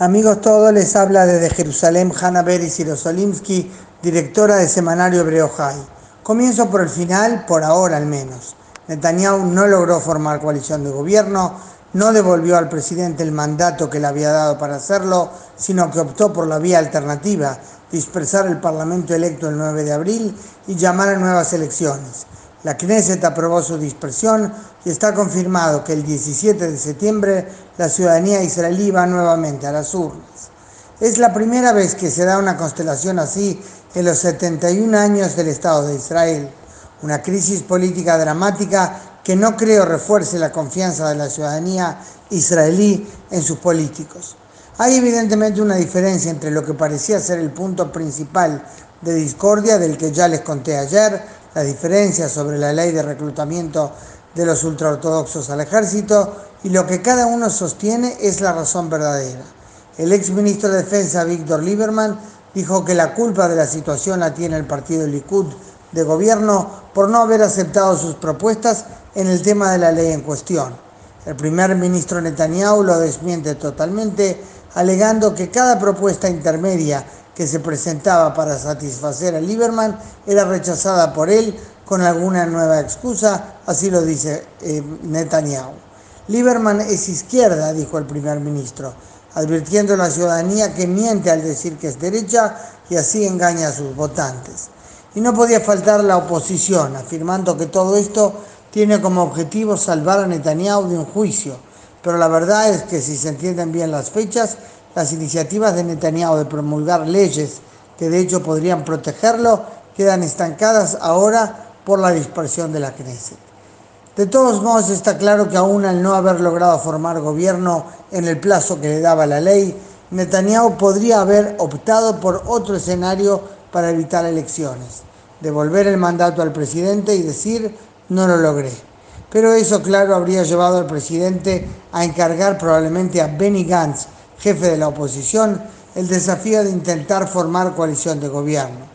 Amigos todos, les habla desde Jerusalén Hanna Beris Yerosolimsky, directora de Semanario Hebreo High. Comienzo por el final, por ahora al menos. Netanyahu no logró formar coalición de gobierno, no devolvió al presidente el mandato que le había dado para hacerlo, sino que optó por la vía alternativa, dispersar el Parlamento electo el 9 de abril y llamar a nuevas elecciones. La Knesset aprobó su dispersión y está confirmado que el 17 de septiembre la ciudadanía israelí va nuevamente a las urnas. Es la primera vez que se da una constelación así en los 71 años del Estado de Israel. Una crisis política dramática que no creo refuerce la confianza de la ciudadanía israelí en sus políticos. Hay evidentemente una diferencia entre lo que parecía ser el punto principal de discordia del que ya les conté ayer, la diferencia sobre la ley de reclutamiento de los ultraortodoxos al ejército y lo que cada uno sostiene es la razón verdadera. El ex ministro de Defensa Víctor Lieberman dijo que la culpa de la situación la tiene el partido Likud de gobierno por no haber aceptado sus propuestas en el tema de la ley en cuestión. El primer ministro Netanyahu lo desmiente totalmente, alegando que cada propuesta intermedia que se presentaba para satisfacer a Lieberman era rechazada por él con alguna nueva excusa, así lo dice eh, Netanyahu. Lieberman es izquierda, dijo el primer ministro, advirtiendo a la ciudadanía que miente al decir que es derecha y así engaña a sus votantes. Y no podía faltar la oposición, afirmando que todo esto tiene como objetivo salvar a Netanyahu de un juicio. Pero la verdad es que si se entienden bien las fechas, las iniciativas de Netanyahu de promulgar leyes que de hecho podrían protegerlo quedan estancadas ahora por la dispersión de la Knesset. De todos modos está claro que aún al no haber logrado formar gobierno en el plazo que le daba la ley, Netanyahu podría haber optado por otro escenario para evitar elecciones, devolver el mandato al presidente y decir no lo logré. Pero eso claro habría llevado al presidente a encargar probablemente a Benny Gantz jefe de la oposición, el desafío de intentar formar coalición de gobierno.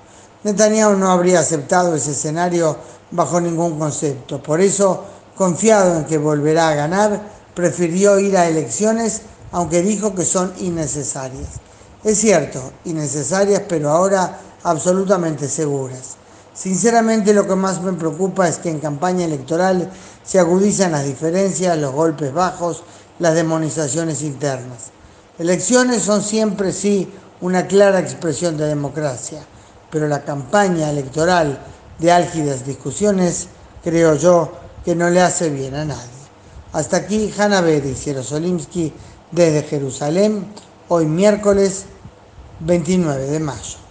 Netanyahu no habría aceptado ese escenario bajo ningún concepto. Por eso, confiado en que volverá a ganar, prefirió ir a elecciones, aunque dijo que son innecesarias. Es cierto, innecesarias, pero ahora absolutamente seguras. Sinceramente lo que más me preocupa es que en campaña electoral se agudizan las diferencias, los golpes bajos, las demonizaciones internas. Elecciones son siempre, sí, una clara expresión de democracia, pero la campaña electoral de álgidas discusiones, creo yo, que no le hace bien a nadie. Hasta aquí Hanna Beris Jerosolimsky desde Jerusalén, hoy miércoles 29 de mayo.